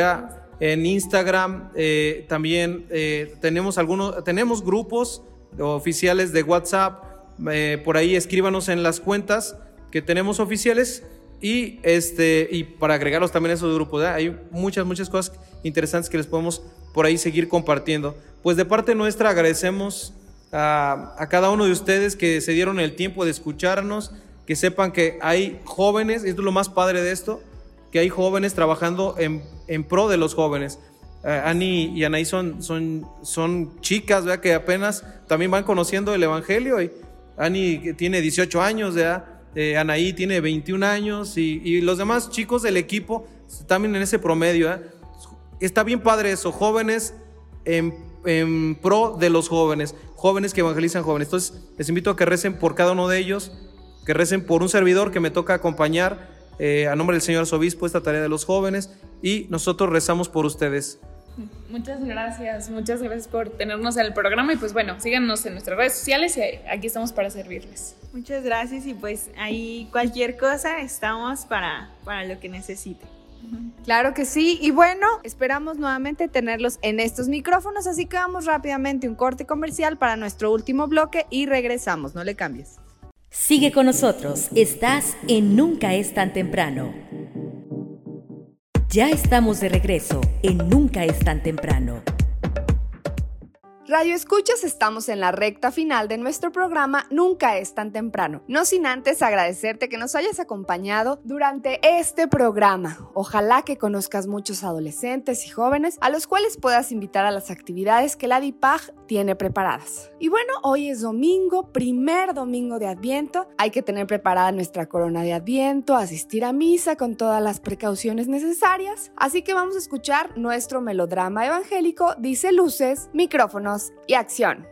En Instagram eh, también eh, tenemos algunos, tenemos grupos oficiales de WhatsApp. Eh, por ahí escríbanos en las cuentas que tenemos oficiales y este y para agregarlos también a esos grupos. Hay muchas, muchas cosas interesantes que les podemos por ahí seguir compartiendo. Pues de parte nuestra agradecemos a, cada uno de ustedes que se dieron el tiempo de escucharnos, que sepan que hay jóvenes, esto es lo más padre de esto, que hay jóvenes trabajando en, en pro de los jóvenes. Uh, Ani y Anaí son, son, son chicas ¿verdad? que apenas también van conociendo el Evangelio. Y Ani tiene 18 años, ¿verdad? Eh, Anaí tiene 21 años y, y, los demás chicos del equipo también en ese promedio. ¿verdad? Está bien padre eso, jóvenes en, en pro de los jóvenes, jóvenes que evangelizan jóvenes. Entonces les invito a que recen por cada uno de ellos que recen por un servidor que me toca acompañar eh, a nombre del señor arzobispo esta tarea de los jóvenes y nosotros rezamos por ustedes. Muchas gracias, muchas gracias por tenernos en el programa y pues bueno, síganos en nuestras redes sociales y aquí estamos para servirles. Muchas gracias y pues ahí cualquier cosa estamos para, para lo que necesiten. Claro que sí. Y bueno, esperamos nuevamente tenerlos en estos micrófonos, así que vamos rápidamente un corte comercial para nuestro último bloque y regresamos. No le cambies. Sigue con nosotros, estás en Nunca es tan temprano. Ya estamos de regreso en Nunca es tan temprano. Radio Escuchas, estamos en la recta final de nuestro programa Nunca es tan temprano. No sin antes agradecerte que nos hayas acompañado durante este programa. Ojalá que conozcas muchos adolescentes y jóvenes a los cuales puedas invitar a las actividades que la DIPAG tiene preparadas. Y bueno, hoy es domingo, primer domingo de Adviento. Hay que tener preparada nuestra corona de Adviento, asistir a misa con todas las precauciones necesarias. Así que vamos a escuchar nuestro melodrama evangélico, dice luces, micrófonos y acción.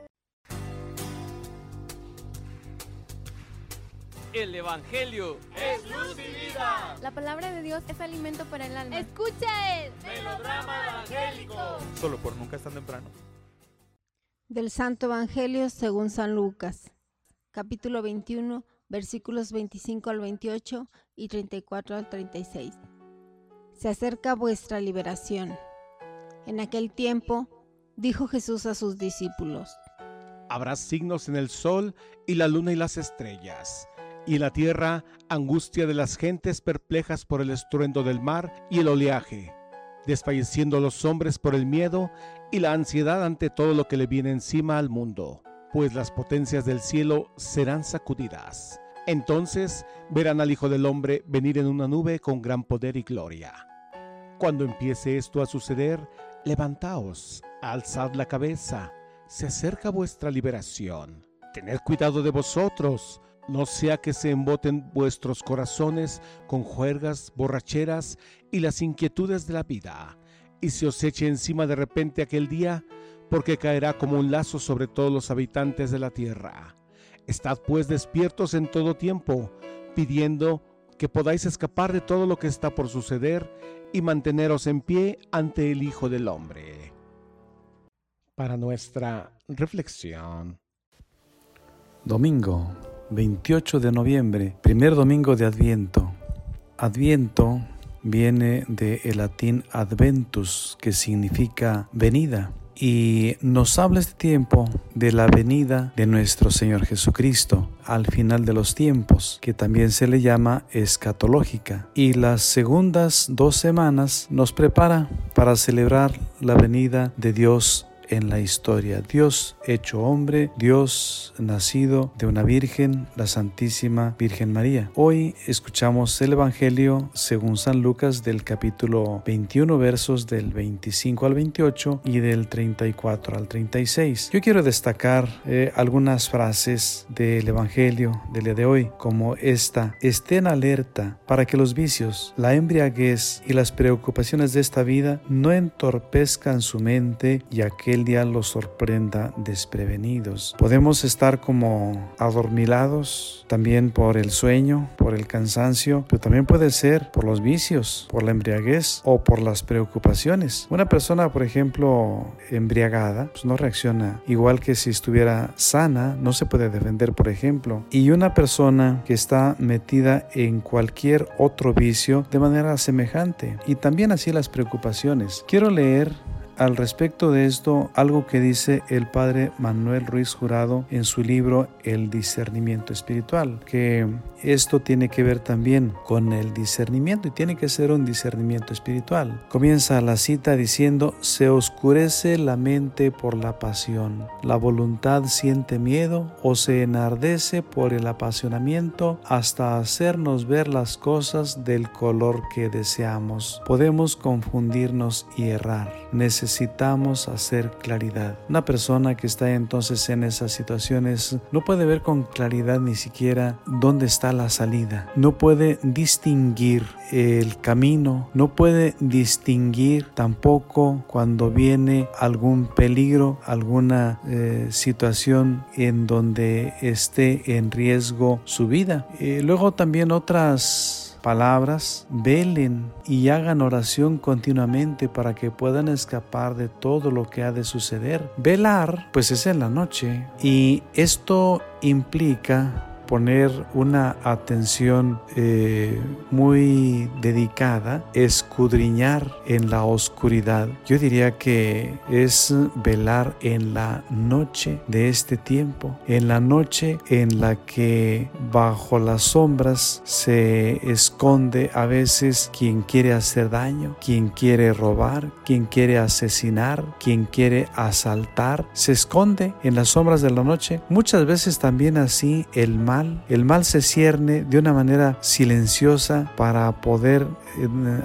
El Evangelio es luz y vida. La palabra de Dios es alimento para el alma. Escucha el melodrama evangélico. Solo por nunca es tan temprano. Del Santo Evangelio según San Lucas, capítulo 21, versículos 25 al 28 y 34 al 36. Se acerca vuestra liberación. En aquel tiempo, dijo Jesús a sus discípulos. Habrá signos en el sol y la luna y las estrellas, y en la tierra angustia de las gentes perplejas por el estruendo del mar y el oleaje, desfalleciendo los hombres por el miedo y la ansiedad ante todo lo que le viene encima al mundo, pues las potencias del cielo serán sacudidas. Entonces verán al Hijo del Hombre venir en una nube con gran poder y gloria. Cuando empiece esto a suceder, levantaos, alzad la cabeza, se acerca vuestra liberación. Tened cuidado de vosotros, no sea que se emboten vuestros corazones con juergas, borracheras y las inquietudes de la vida, y se os eche encima de repente aquel día, porque caerá como un lazo sobre todos los habitantes de la tierra. Estad pues despiertos en todo tiempo, pidiendo que podáis escapar de todo lo que está por suceder y manteneros en pie ante el Hijo del Hombre. Para nuestra reflexión. Domingo 28 de noviembre, primer domingo de Adviento. Adviento viene del latín adventus, que significa venida y nos habla este tiempo de la venida de nuestro Señor Jesucristo al final de los tiempos, que también se le llama escatológica. Y las segundas dos semanas nos prepara para celebrar la venida de Dios en la historia. Dios hecho hombre, Dios nacido de una virgen, la Santísima Virgen María. Hoy escuchamos el Evangelio según San Lucas del capítulo 21 versos del 25 al 28 y del 34 al 36. Yo quiero destacar eh, algunas frases del Evangelio del día de hoy como esta, estén alerta para que los vicios, la embriaguez y las preocupaciones de esta vida no entorpezcan su mente y aquel el día los sorprenda desprevenidos. Podemos estar como adormilados también por el sueño, por el cansancio, pero también puede ser por los vicios, por la embriaguez o por las preocupaciones. Una persona, por ejemplo, embriagada, pues no reacciona igual que si estuviera sana, no se puede defender, por ejemplo. Y una persona que está metida en cualquier otro vicio de manera semejante. Y también así las preocupaciones. Quiero leer al respecto de esto algo que dice el padre Manuel Ruiz Jurado en su libro El discernimiento espiritual, que esto tiene que ver también con el discernimiento y tiene que ser un discernimiento espiritual. Comienza la cita diciendo, se oscurece la mente por la pasión, la voluntad siente miedo o se enardece por el apasionamiento hasta hacernos ver las cosas del color que deseamos. Podemos confundirnos y errar. Hacer claridad. Una persona que está entonces en esas situaciones no puede ver con claridad ni siquiera dónde está la salida. No puede distinguir el camino, no puede distinguir tampoco cuando viene algún peligro, alguna eh, situación en donde esté en riesgo su vida. Eh, luego también otras palabras, velen y hagan oración continuamente para que puedan escapar de todo lo que ha de suceder. Velar, pues es en la noche y esto implica poner una atención eh, muy dedicada, escudriñar en la oscuridad. Yo diría que es velar en la noche de este tiempo, en la noche en la que bajo las sombras se esconde a veces quien quiere hacer daño, quien quiere robar, quien quiere asesinar, quien quiere asaltar, se esconde en las sombras de la noche. Muchas veces también así el mal el mal se cierne de una manera silenciosa para poder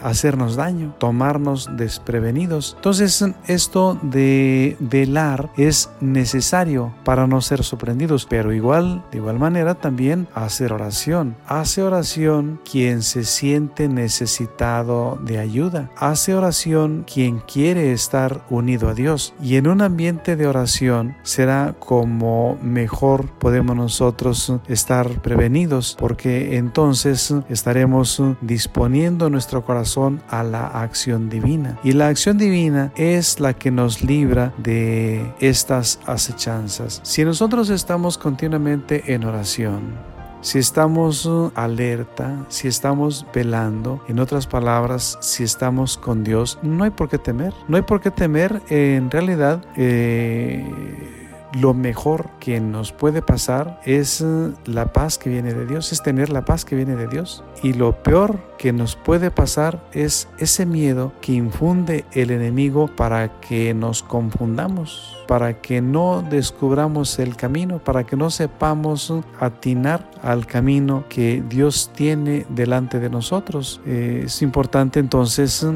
hacernos daño, tomarnos desprevenidos. Entonces esto de velar es necesario para no ser sorprendidos, pero igual, de igual manera también hacer oración. Hace oración quien se siente necesitado de ayuda. Hace oración quien quiere estar unido a Dios. Y en un ambiente de oración será como mejor podemos nosotros estar prevenidos porque entonces estaremos disponiendo nuestro corazón a la acción divina. Y la acción divina es la que nos libra de estas acechanzas. Si nosotros estamos continuamente en oración, si estamos alerta, si estamos velando, en otras palabras, si estamos con Dios, no hay por qué temer. No hay por qué temer. En realidad, eh, lo mejor que nos puede pasar es eh, la paz que viene de Dios, es tener la paz que viene de Dios. Y lo peor que nos puede pasar es ese miedo que infunde el enemigo para que nos confundamos, para que no descubramos el camino, para que no sepamos atinar al camino que Dios tiene delante de nosotros. Eh, es importante entonces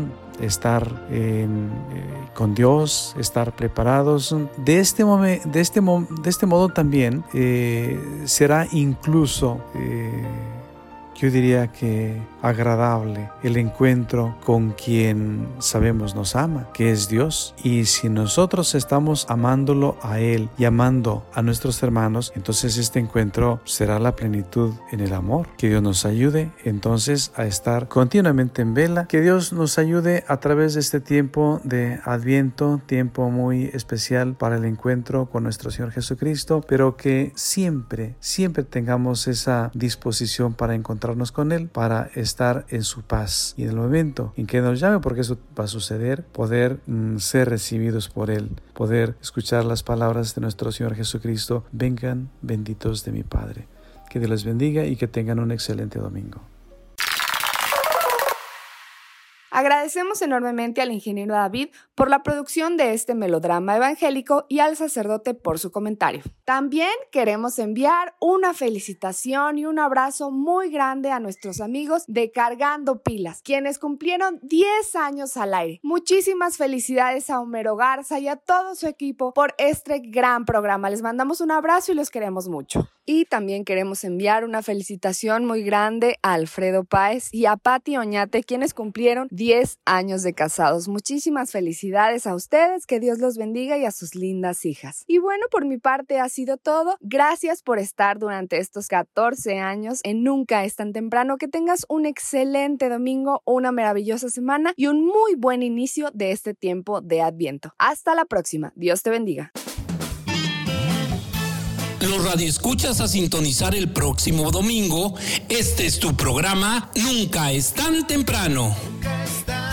estar eh, con Dios, estar preparados. De este, de este, de este modo también eh, será incluso, eh, yo diría que agradable el encuentro con quien sabemos nos ama, que es Dios. Y si nosotros estamos amándolo a Él y amando a nuestros hermanos, entonces este encuentro será la plenitud en el amor. Que Dios nos ayude entonces a estar continuamente en vela. Que Dios nos ayude a través de este tiempo de adviento, tiempo muy especial para el encuentro con nuestro Señor Jesucristo, pero que siempre, siempre tengamos esa disposición para con Él, para estar estar en su paz. Y en el momento en que nos llame, porque eso va a suceder, poder mm, ser recibidos por Él, poder escuchar las palabras de nuestro Señor Jesucristo, vengan benditos de mi Padre. Que Dios les bendiga y que tengan un excelente domingo. Agradecemos enormemente al ingeniero David por la producción de este melodrama evangélico y al sacerdote por su comentario. También queremos enviar una felicitación y un abrazo muy grande a nuestros amigos de Cargando Pilas, quienes cumplieron 10 años al aire. Muchísimas felicidades a Homero Garza y a todo su equipo por este gran programa. Les mandamos un abrazo y los queremos mucho. Y también queremos enviar una felicitación muy grande a Alfredo Páez y a Patti Oñate, quienes cumplieron 10 años de casados. Muchísimas felicidades a ustedes, que Dios los bendiga y a sus lindas hijas. Y bueno, por mi parte ha sido todo. Gracias por estar durante estos 14 años en Nunca es tan temprano. Que tengas un excelente domingo, una maravillosa semana y un muy buen inicio de este tiempo de Adviento. Hasta la próxima. Dios te bendiga. Los radioescuchas a sintonizar el próximo domingo. Este es tu programa Nunca es tan temprano. Nunca es tan